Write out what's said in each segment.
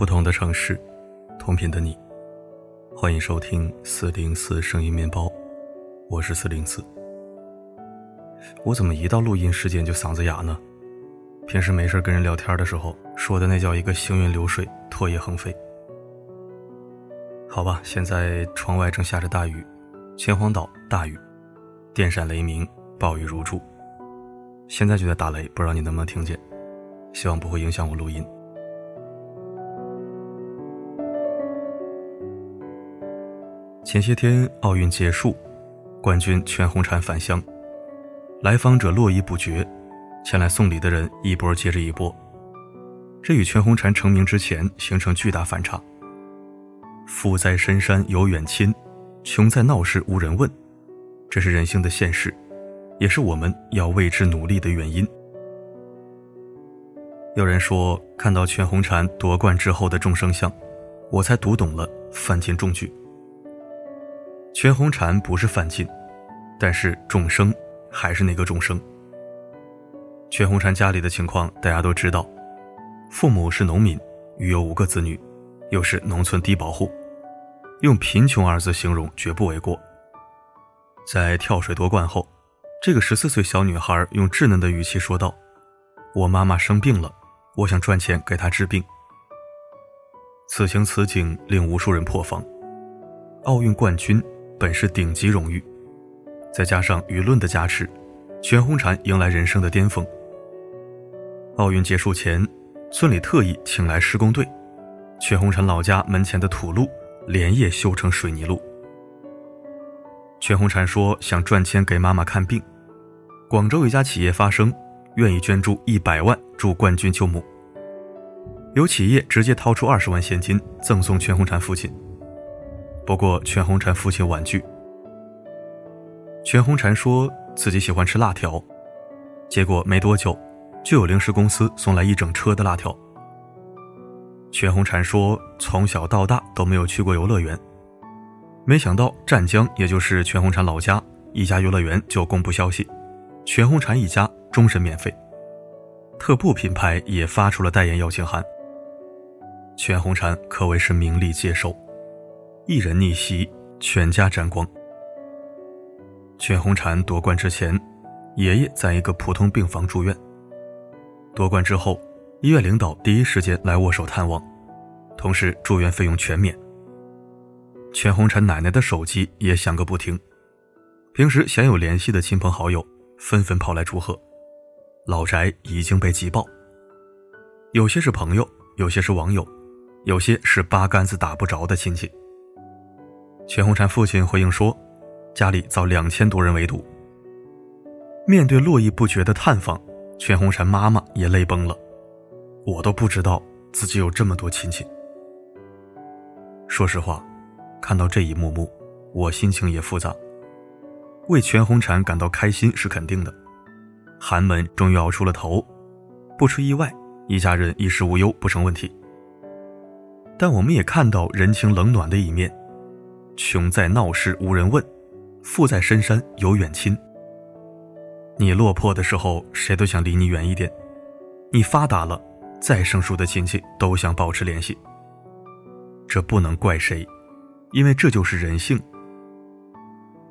不同的城市，同频的你，欢迎收听四零四声音面包，我是四零四。我怎么一到录音时间就嗓子哑呢？平时没事跟人聊天的时候说的那叫一个行云流水，唾液横飞。好吧，现在窗外正下着大雨，秦皇岛大雨，电闪雷鸣，暴雨如注。现在就在打雷，不知道你能不能听见？希望不会影响我录音。前些天奥运结束，冠军全红婵返乡，来访者络绎不绝，前来送礼的人一波接着一波，这与全红婵成名之前形成巨大反差。富在深山有远亲，穷在闹市无人问，这是人性的现实，也是我们要为之努力的原因。有人说，看到全红婵夺冠之后的众生相，我才读懂了范进中举。全红婵不是范进，但是众生还是那个众生。全红婵家里的情况大家都知道，父母是农民，育有五个子女，又是农村低保户，用贫穷二字形容绝不为过。在跳水夺冠后，这个十四岁小女孩用稚嫩的语气说道：“我妈妈生病了。”我想赚钱给她治病。此情此景令无数人破防。奥运冠军本是顶级荣誉，再加上舆论的加持，全红婵迎来人生的巅峰。奥运结束前，村里特意请来施工队，全红婵老家门前的土路连夜修成水泥路。全红婵说想赚钱给妈妈看病，广州一家企业发声。愿意捐助一百万助冠军救母，有企业直接掏出二十万现金赠送全红婵父亲。不过全红婵父亲婉拒。全红婵说自己喜欢吃辣条，结果没多久就有零食公司送来一整车的辣条。全红婵说从小到大都没有去过游乐园，没想到湛江也就是全红婵老家一家游乐园就公布消息，全红婵一家。终身免费，特步品牌也发出了代言邀请函。全红婵可谓是名利皆收，一人逆袭，全家沾光。全红婵夺冠之前，爷爷在一个普通病房住院。夺冠之后，医院领导第一时间来握手探望，同时住院费用全免。全红婵奶奶的手机也响个不停，平时鲜有联系的亲朋好友纷纷跑来祝贺。老宅已经被挤爆，有些是朋友，有些是网友，有些是八竿子打不着的亲戚。全红婵父亲回应说，家里遭两千多人围堵。面对络绎不绝的探访，全红婵妈妈也泪崩了。我都不知道自己有这么多亲戚。说实话，看到这一幕幕，我心情也复杂。为全红婵感到开心是肯定的。寒门终于熬出了头，不出意外，一家人衣食无忧不成问题。但我们也看到人情冷暖的一面，穷在闹市无人问，富在深山有远亲。你落魄的时候，谁都想离你远一点；你发达了，再生疏的亲戚都想保持联系。这不能怪谁，因为这就是人性。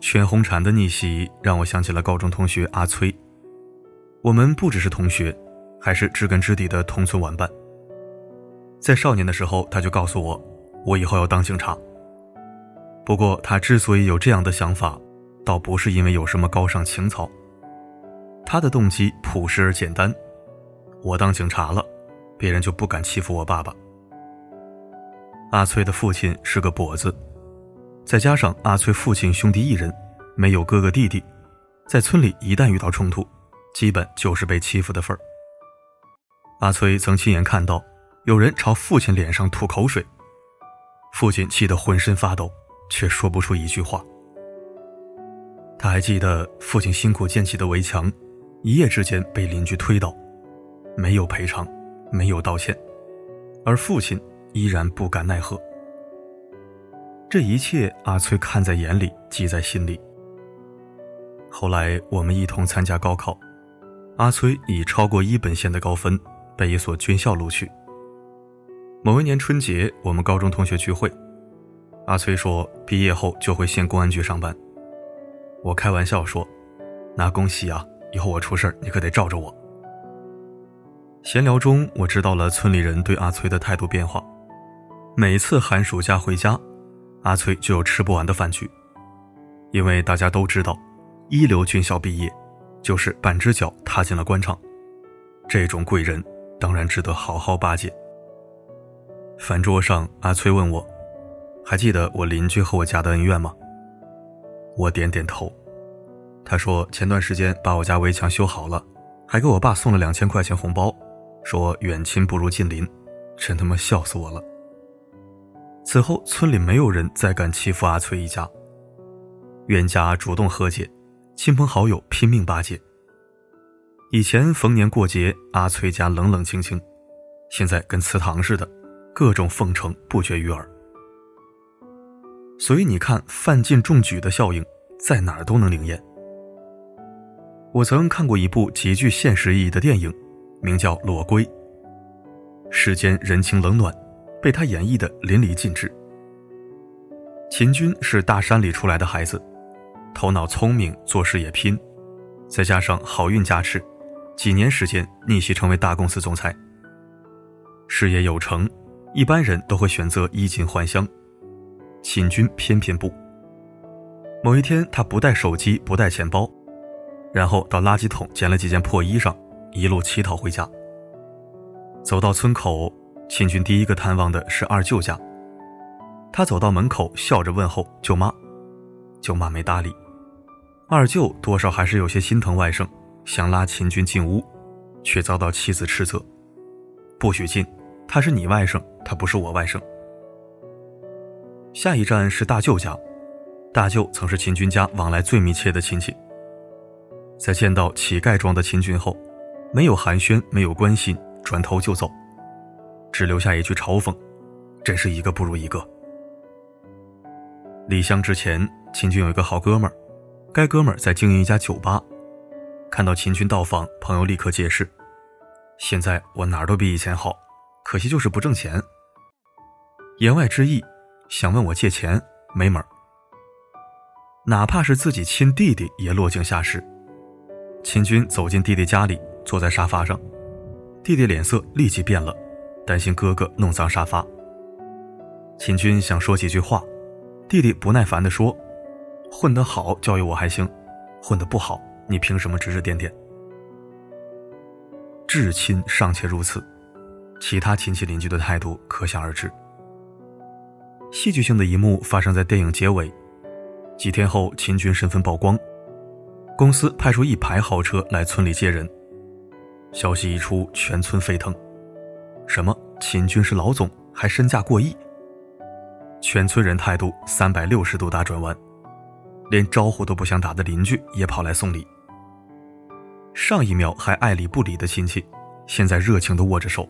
全红婵的逆袭让我想起了高中同学阿崔。我们不只是同学，还是知根知底的同村玩伴。在少年的时候，他就告诉我，我以后要当警察。不过，他之所以有这样的想法，倒不是因为有什么高尚情操，他的动机朴实而简单：我当警察了，别人就不敢欺负我爸爸。阿崔的父亲是个跛子，再加上阿崔父亲兄弟一人，没有哥哥弟弟，在村里一旦遇到冲突。基本就是被欺负的份儿。阿崔曾亲眼看到有人朝父亲脸上吐口水，父亲气得浑身发抖，却说不出一句话。他还记得父亲辛苦建起的围墙，一夜之间被邻居推倒，没有赔偿，没有道歉，而父亲依然不敢奈何。这一切，阿崔看在眼里，记在心里。后来，我们一同参加高考。阿崔以超过一本线的高分被一所军校录取。某一年春节，我们高中同学聚会，阿崔说毕业后就会县公安局上班。我开玩笑说：“那恭喜啊，以后我出事你可得罩着我。”闲聊中，我知道了村里人对阿崔的态度变化。每次寒暑假回家，阿崔就有吃不完的饭局，因为大家都知道，一流军校毕业，就是半只脚踏进了官场，这种贵人当然值得好好巴结。饭桌上，阿崔问我：“还记得我邻居和我家的恩怨吗？”我点点头。他说：“前段时间把我家围墙修好了，还给我爸送了两千块钱红包。”说远亲不如近邻，真他妈笑死我了。此后，村里没有人再敢欺负阿崔一家，冤家主动和解，亲朋好友拼命巴结。以前逢年过节，阿崔家冷冷清清，现在跟祠堂似的，各种奉承不绝于耳。所以你看，范进中举的效应在哪儿都能灵验。我曾看过一部极具现实意义的电影。名叫裸龟。世间人情冷暖，被他演绎的淋漓尽致。秦军是大山里出来的孩子，头脑聪明，做事也拼，再加上好运加持，几年时间逆袭成为大公司总裁。事业有成，一般人都会选择衣锦还乡，秦军偏偏不。某一天，他不带手机，不带钱包，然后到垃圾桶捡了几件破衣裳。一路乞讨回家，走到村口，秦军第一个探望的是二舅家。他走到门口，笑着问候舅妈，舅妈没搭理。二舅多少还是有些心疼外甥，想拉秦军进屋，却遭到妻子斥责：“不许进，他是你外甥，他不是我外甥。”下一站是大舅家，大舅曾是秦军家往来最密切的亲戚。在见到乞丐装的秦军后，没有寒暄，没有关心，转头就走，只留下一句嘲讽：“真是一个不如一个。”离乡之前，秦军有一个好哥们儿，该哥们儿在经营一家酒吧。看到秦军到访，朋友立刻解释：“现在我哪儿都比以前好，可惜就是不挣钱。”言外之意，想问我借钱，没门儿。哪怕是自己亲弟弟，也落井下石。秦军走进弟弟家里。坐在沙发上，弟弟脸色立即变了，担心哥哥弄脏沙发。秦军想说几句话，弟弟不耐烦地说：“混得好教育我还行，混得不好你凭什么指指点点？”至亲尚且如此，其他亲戚邻居的态度可想而知。戏剧性的一幕发生在电影结尾，几天后秦军身份曝光，公司派出一排豪车来村里接人。消息一出，全村沸腾。什么？秦军是老总，还身价过亿？全村人态度三百六十度大转弯，连招呼都不想打的邻居也跑来送礼。上一秒还爱理不理的亲戚，现在热情的握着手，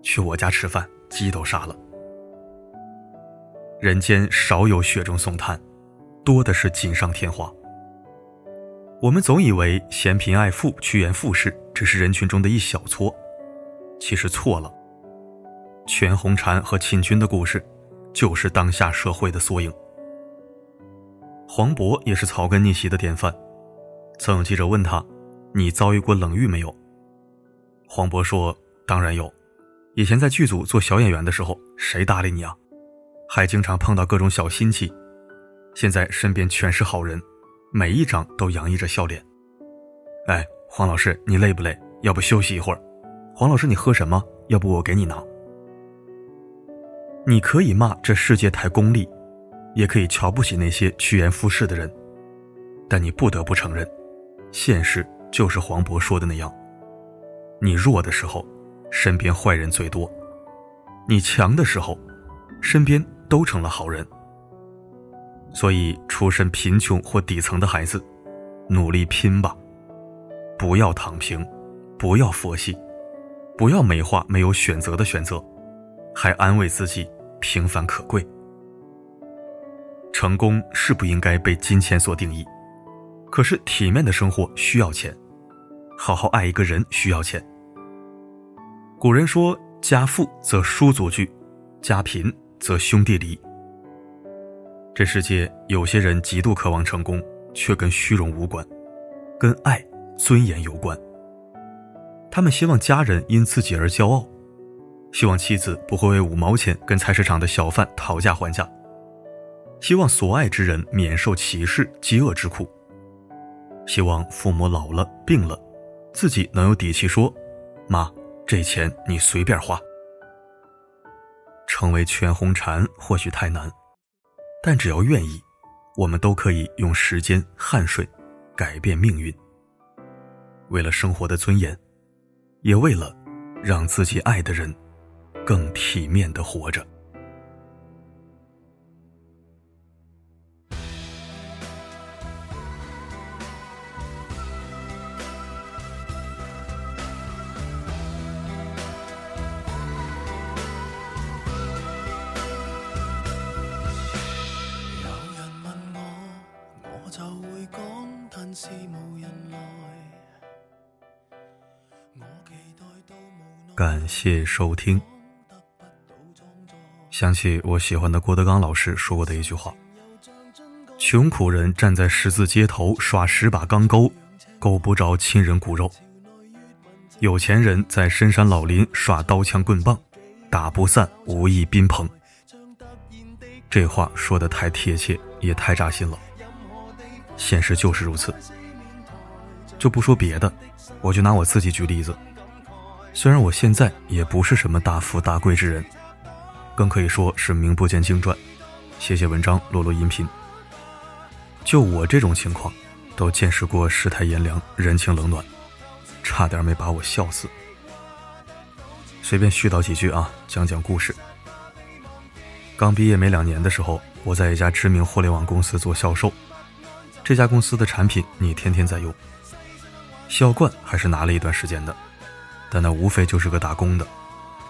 去我家吃饭，鸡都杀了。人间少有雪中送炭，多的是锦上添花。我们总以为嫌贫爱富、趋炎附势只是人群中的一小撮，其实错了。全红婵和秦军的故事，就是当下社会的缩影。黄渤也是草根逆袭的典范。曾有记者问他：“你遭遇过冷遇没有？”黄渤说：“当然有。以前在剧组做小演员的时候，谁搭理你啊？还经常碰到各种小心机。现在身边全是好人。”每一张都洋溢着笑脸。哎，黄老师，你累不累？要不休息一会儿？黄老师，你喝什么？要不我给你拿。你可以骂这世界太功利，也可以瞧不起那些趋炎附势的人，但你不得不承认，现实就是黄渤说的那样：你弱的时候，身边坏人最多；你强的时候，身边都成了好人。所以，出身贫穷或底层的孩子，努力拼吧，不要躺平，不要佛系，不要美化没有选择的选择，还安慰自己平凡可贵。成功是不应该被金钱所定义，可是体面的生活需要钱，好好爱一个人需要钱。古人说：“家富则书足具，家贫则兄弟离。这世界有些人极度渴望成功，却跟虚荣无关，跟爱、尊严有关。他们希望家人因自己而骄傲，希望妻子不会为五毛钱跟菜市场的小贩讨价还价，希望所爱之人免受歧视、饥饿之苦，希望父母老了、病了，自己能有底气说：“妈，这钱你随便花。”成为全红婵或许太难，但只要愿意，我们都可以用时间、汗水改变命运。为了生活的尊严。也为了让自己爱的人更体面的活着。感谢收听。想起我喜欢的郭德纲老师说过的一句话：“穷苦人站在十字街头耍十把钢钩，够不着亲人骨肉；有钱人在深山老林耍刀枪棍棒，打不散无义宾朋。”这话说的太贴切，也太扎心了。现实就是如此。就不说别的，我就拿我自己举例子。虽然我现在也不是什么大富大贵之人，更可以说是名不见经传，写写文章，录录音频。就我这种情况，都见识过世态炎凉、人情冷暖，差点没把我笑死。随便絮叨几句啊，讲讲故事。刚毕业没两年的时候，我在一家知名互联网公司做销售，这家公司的产品你天天在用，销冠还是拿了一段时间的。但那无非就是个打工的，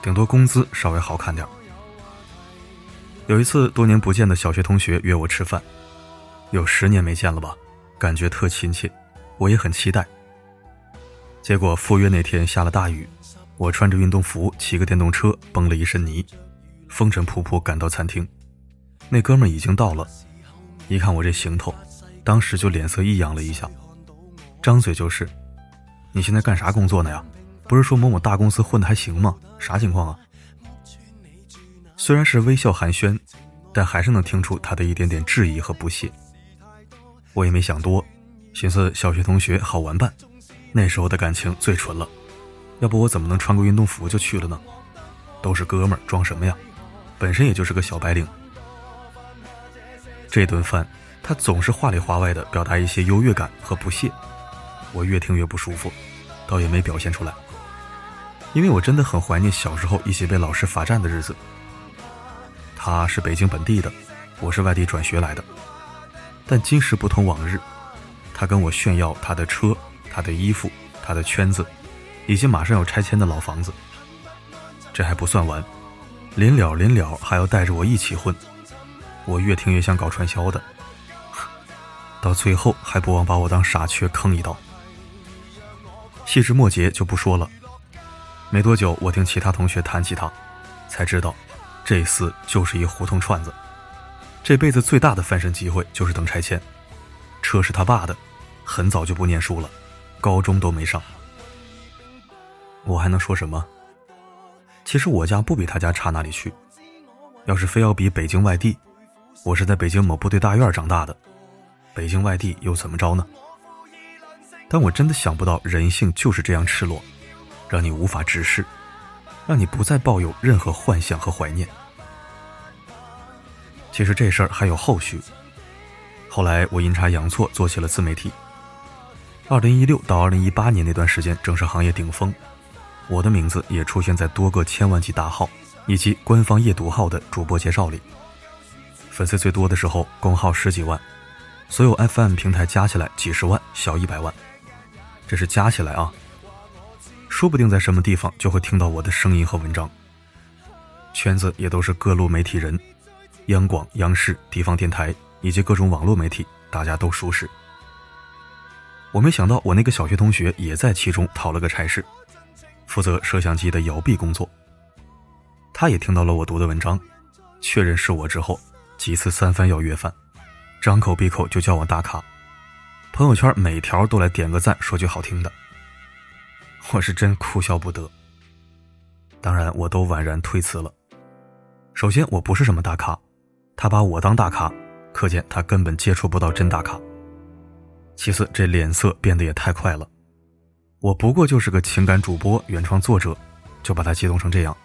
顶多工资稍微好看点有一次，多年不见的小学同学约我吃饭，有十年没见了吧，感觉特亲切，我也很期待。结果赴约那天下了大雨，我穿着运动服，骑个电动车，崩了一身泥，风尘仆仆赶到餐厅，那哥们已经到了，一看我这行头，当时就脸色异样了一下，张嘴就是：“你现在干啥工作呢呀？”不是说某某大公司混的还行吗？啥情况啊？虽然是微笑寒暄，但还是能听出他的一点点质疑和不屑。我也没想多，寻思小学同学好玩伴，那时候的感情最纯了。要不我怎么能穿个运动服就去了呢？都是哥们儿，装什么呀？本身也就是个小白领。这顿饭，他总是话里话外的表达一些优越感和不屑，我越听越不舒服，倒也没表现出来。因为我真的很怀念小时候一起被老师罚站的日子。他是北京本地的，我是外地转学来的，但今时不同往日。他跟我炫耀他的车、他的衣服、他的圈子，以及马上要拆迁的老房子。这还不算完，临了临了还要带着我一起混。我越听越像搞传销的，到最后还不忘把我当傻缺坑一刀。细枝末节就不说了。没多久，我听其他同学谈起他，才知道，这厮就是一胡同串子。这辈子最大的翻身机会就是等拆迁。车是他爸的，很早就不念书了，高中都没上。我还能说什么？其实我家不比他家差哪里去。要是非要比北京外地，我是在北京某部队大院长大的，北京外地又怎么着呢？但我真的想不到，人性就是这样赤裸。让你无法直视，让你不再抱有任何幻想和怀念。其实这事儿还有后续。后来我阴差阳错做起了自媒体。二零一六到二零一八年那段时间正是行业顶峰，我的名字也出现在多个千万级大号以及官方夜读号的主播介绍里。粉丝最多的时候，公号十几万，所有 FM 平台加起来几十万，小一百万，这是加起来啊。说不定在什么地方就会听到我的声音和文章。圈子也都是各路媒体人，央广、央视、地方电台以及各种网络媒体，大家都熟识。我没想到我那个小学同学也在其中讨了个差事，负责摄像机的摇臂工作。他也听到了我读的文章，确认是我之后，几次三番要约饭，张口闭口就叫我大咖，朋友圈每条都来点个赞，说句好听的。我是真哭笑不得。当然，我都婉然推辞了。首先，我不是什么大咖，他把我当大咖，可见他根本接触不到真大咖。其次，这脸色变得也太快了，我不过就是个情感主播、原创作者，就把他激动成这样。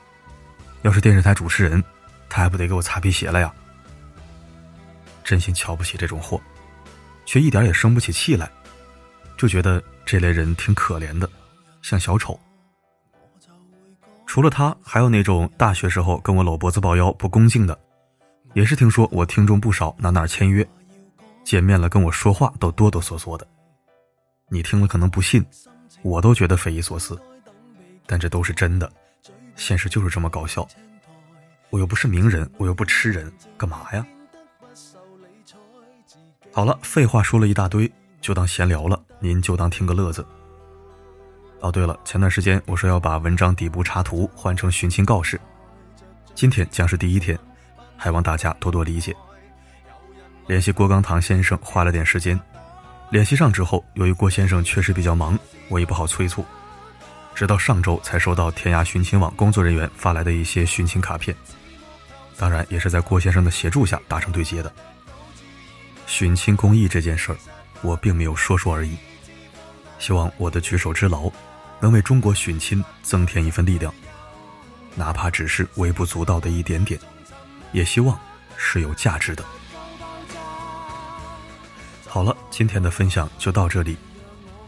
要是电视台主持人，他还不得给我擦皮鞋了呀？真心瞧不起这种货，却一点也生不起气来，就觉得这类人挺可怜的，像小丑。除了他，还有那种大学时候跟我搂脖子抱腰不恭敬的，也是听说我听众不少，哪哪签约，见面了跟我说话都哆哆嗦嗦的。你听了可能不信，我都觉得匪夷所思，但这都是真的。现实就是这么搞笑，我又不是名人，我又不吃人，干嘛呀？好了，废话说了一大堆，就当闲聊了，您就当听个乐子。哦，对了，前段时间我说要把文章底部插图换成寻亲告示，今天将是第一天，还望大家多多理解。联系郭刚堂先生花了点时间，联系上之后，由于郭先生确实比较忙，我也不好催促。直到上周才收到天涯寻亲网工作人员发来的一些寻亲卡片，当然也是在郭先生的协助下达成对接的。寻亲公益这件事儿，我并没有说说而已。希望我的举手之劳，能为中国寻亲增添一份力量，哪怕只是微不足道的一点点，也希望是有价值的。好了，今天的分享就到这里，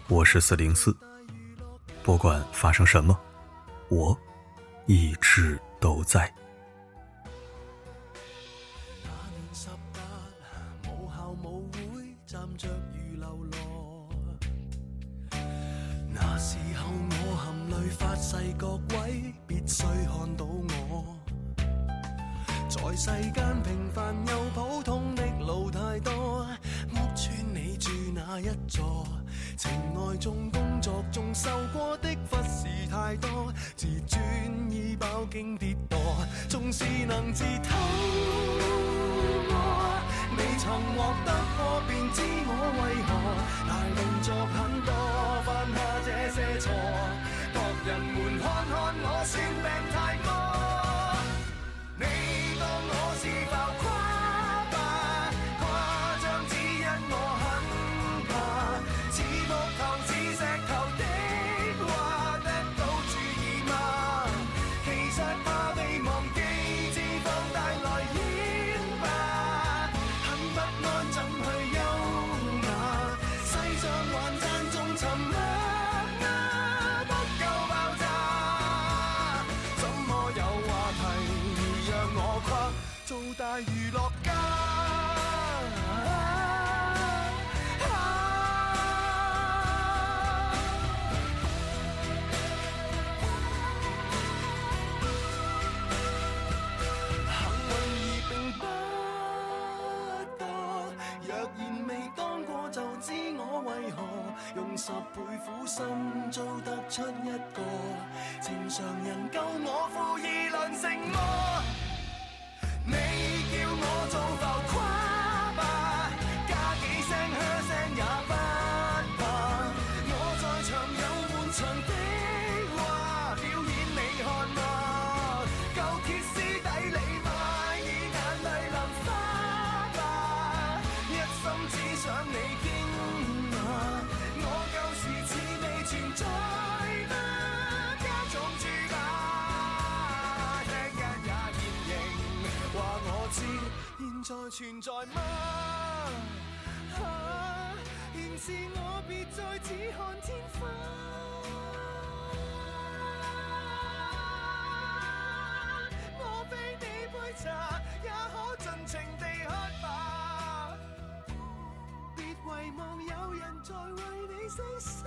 我是四零四。不管发生什么，我一直都在。八世各位必须看到我。在世间平凡又普通的路太多，屋村你住哪一座？情爱中、工作中受过的忽视太多，自尊已饱经跌堕，纵是能自偷我，未曾获得过便知我为何大动作很多，犯下这些错，人们看看我算命心做得出一个情常人，救我负二论成魔。你叫我做浮在存在吗？现是我别再只看天花。我非你杯茶，也可尽情地喝吧。别遗忘有人在为你牺牲。